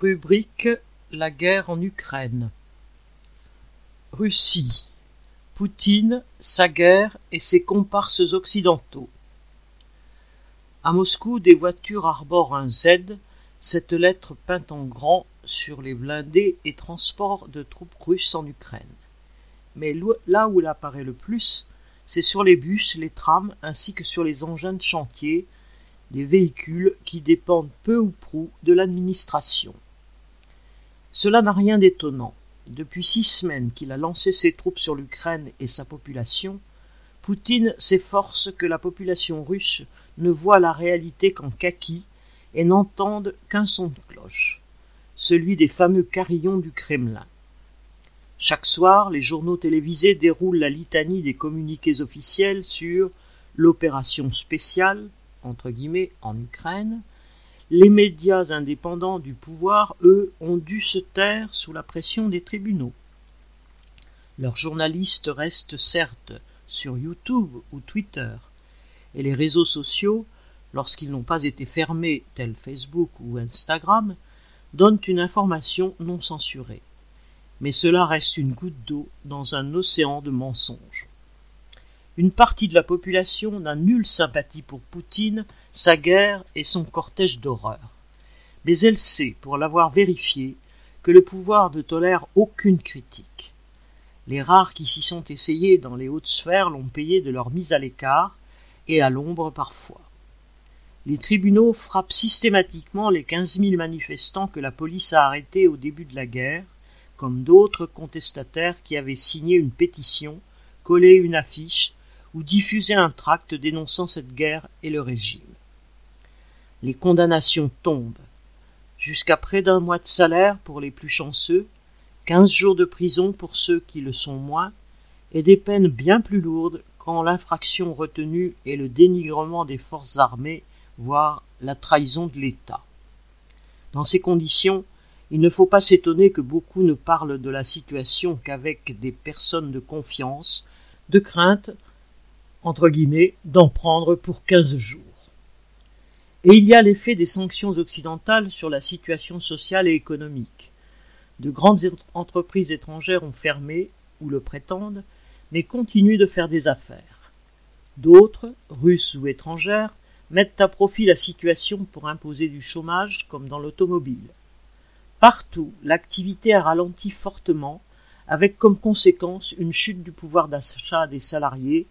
Rubrique La guerre en Ukraine. Russie. Poutine, sa guerre et ses comparses occidentaux. À Moscou, des voitures arborent un Z, cette lettre peinte en grand sur les blindés et transports de troupes russes en Ukraine. Mais là où elle apparaît le plus, c'est sur les bus, les trams ainsi que sur les engins de chantier, des véhicules qui dépendent peu ou prou de l'administration. Cela n'a rien d'étonnant. Depuis six semaines qu'il a lancé ses troupes sur l'Ukraine et sa population, Poutine s'efforce que la population russe ne voit la réalité qu'en kaki et n'entende qu'un son de cloche, celui des fameux carillons du Kremlin. Chaque soir, les journaux télévisés déroulent la litanie des communiqués officiels sur l'opération spéciale, entre guillemets, en Ukraine, les médias indépendants du pouvoir, eux, ont dû se taire sous la pression des tribunaux. Leurs journalistes restent certes sur YouTube ou Twitter, et les réseaux sociaux, lorsqu'ils n'ont pas été fermés, tels Facebook ou Instagram, donnent une information non censurée. Mais cela reste une goutte d'eau dans un océan de mensonges. Une partie de la population n'a nulle sympathie pour Poutine, sa guerre et son cortège d'horreur. Mais elle sait, pour l'avoir vérifié, que le pouvoir ne tolère aucune critique. Les rares qui s'y sont essayés dans les hautes sphères l'ont payé de leur mise à l'écart et à l'ombre parfois. Les tribunaux frappent systématiquement les quinze mille manifestants que la police a arrêtés au début de la guerre, comme d'autres contestataires qui avaient signé une pétition, collé une affiche ou diffuser un tract dénonçant cette guerre et le régime. Les condamnations tombent. Jusqu'à près d'un mois de salaire pour les plus chanceux, quinze jours de prison pour ceux qui le sont moins, et des peines bien plus lourdes quand l'infraction retenue est le dénigrement des forces armées, voire la trahison de l'État. Dans ces conditions, il ne faut pas s'étonner que beaucoup ne parlent de la situation qu'avec des personnes de confiance, de crainte entre guillemets, d'en prendre pour quinze jours. Et il y a l'effet des sanctions occidentales sur la situation sociale et économique. De grandes entreprises étrangères ont fermé, ou le prétendent, mais continuent de faire des affaires. D'autres, russes ou étrangères, mettent à profit la situation pour imposer du chômage comme dans l'automobile. Partout, l'activité a ralenti fortement, avec comme conséquence une chute du pouvoir d'achat des salariés,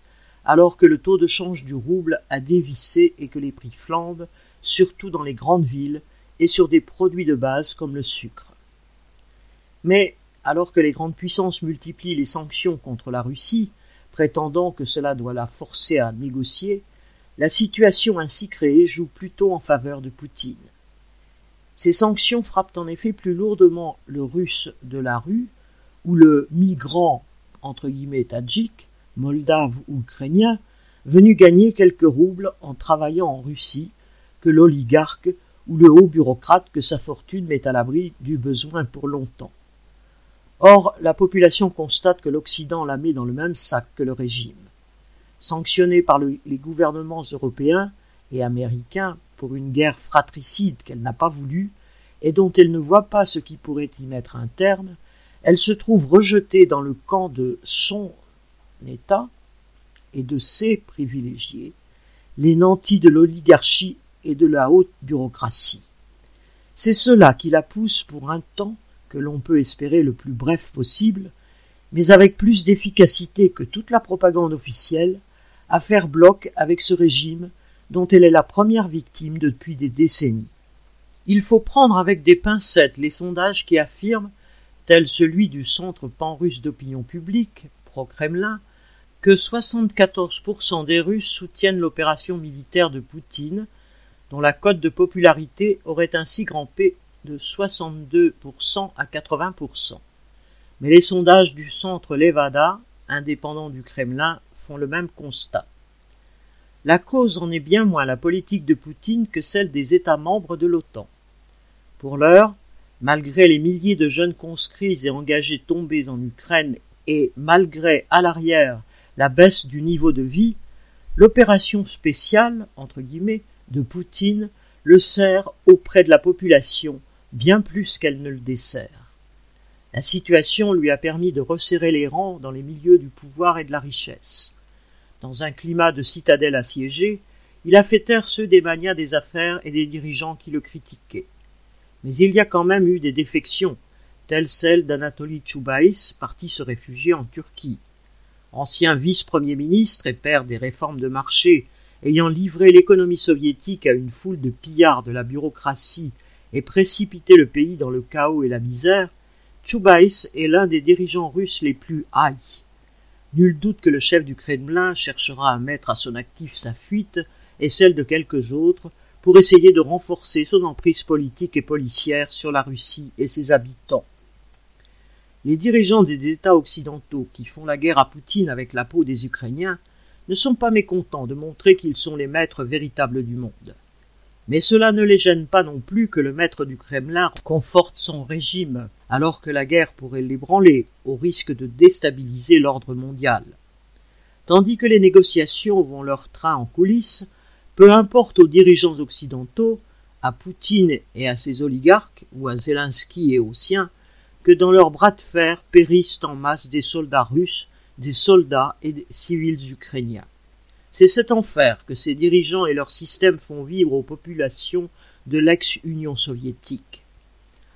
alors que le taux de change du rouble a dévissé et que les prix flambent, surtout dans les grandes villes et sur des produits de base comme le sucre. Mais, alors que les grandes puissances multiplient les sanctions contre la Russie, prétendant que cela doit la forcer à négocier, la situation ainsi créée joue plutôt en faveur de Poutine. Ces sanctions frappent en effet plus lourdement le russe de la rue ou le migrant entre guillemets tadjik moldave ou ukrainien, venu gagner quelques roubles en travaillant en Russie, que l'oligarque ou le haut bureaucrate que sa fortune met à l'abri du besoin pour longtemps. Or, la population constate que l'Occident la met dans le même sac que le régime. Sanctionnée par les gouvernements européens et américains pour une guerre fratricide qu'elle n'a pas voulu et dont elle ne voit pas ce qui pourrait y mettre un terme, elle se trouve rejetée dans le camp de son Et de ses privilégiés, les nantis de l'oligarchie et de la haute bureaucratie. C'est cela qui la pousse pour un temps que l'on peut espérer le plus bref possible, mais avec plus d'efficacité que toute la propagande officielle, à faire bloc avec ce régime dont elle est la première victime depuis des décennies. Il faut prendre avec des pincettes les sondages qui affirment, tel celui du Centre pan-russe d'opinion publique, pro-Kremlin, que 74% des Russes soutiennent l'opération militaire de Poutine, dont la cote de popularité aurait ainsi grimpé de 62% à 80%. Mais les sondages du centre Levada, indépendant du Kremlin, font le même constat. La cause en est bien moins la politique de Poutine que celle des États membres de l'OTAN. Pour l'heure, malgré les milliers de jeunes conscrits et engagés tombés en Ukraine et malgré à l'arrière la baisse du niveau de vie, l'opération spéciale, entre guillemets, de Poutine le sert auprès de la population bien plus qu'elle ne le dessert. La situation lui a permis de resserrer les rangs dans les milieux du pouvoir et de la richesse. Dans un climat de citadelle assiégée, il a fait taire ceux des manias des affaires et des dirigeants qui le critiquaient. Mais il y a quand même eu des défections, telles celles d'Anatoly Tchoubaïs, parti se réfugier en Turquie. Ancien vice-premier ministre et père des réformes de marché, ayant livré l'économie soviétique à une foule de pillards de la bureaucratie et précipité le pays dans le chaos et la misère, Tchoubaïs est l'un des dirigeants russes les plus haïs. Nul doute que le chef du Kremlin cherchera à mettre à son actif sa fuite et celle de quelques autres pour essayer de renforcer son emprise politique et policière sur la Russie et ses habitants. Les dirigeants des États occidentaux qui font la guerre à Poutine avec la peau des Ukrainiens ne sont pas mécontents de montrer qu'ils sont les maîtres véritables du monde. Mais cela ne les gêne pas non plus que le maître du Kremlin conforte son régime, alors que la guerre pourrait l'ébranler, au risque de déstabiliser l'ordre mondial. Tandis que les négociations vont leur train en coulisses, peu importe aux dirigeants occidentaux, à Poutine et à ses oligarques, ou à Zelensky et aux siens, que dans leurs bras de fer périssent en masse des soldats russes, des soldats et des civils ukrainiens. C'est cet enfer que ces dirigeants et leurs systèmes font vivre aux populations de l'ex-Union soviétique.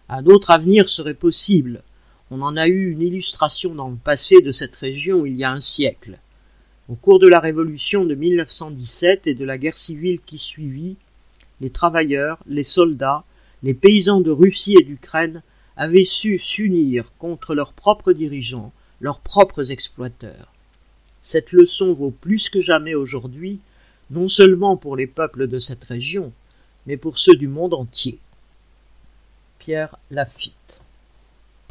Un autre avenir serait possible. On en a eu une illustration dans le passé de cette région il y a un siècle. Au cours de la révolution de 1917 et de la guerre civile qui suivit, les travailleurs, les soldats, les paysans de Russie et d'Ukraine avaient su s'unir contre leurs propres dirigeants, leurs propres exploiteurs. Cette leçon vaut plus que jamais aujourd'hui, non seulement pour les peuples de cette région, mais pour ceux du monde entier. Pierre Lafitte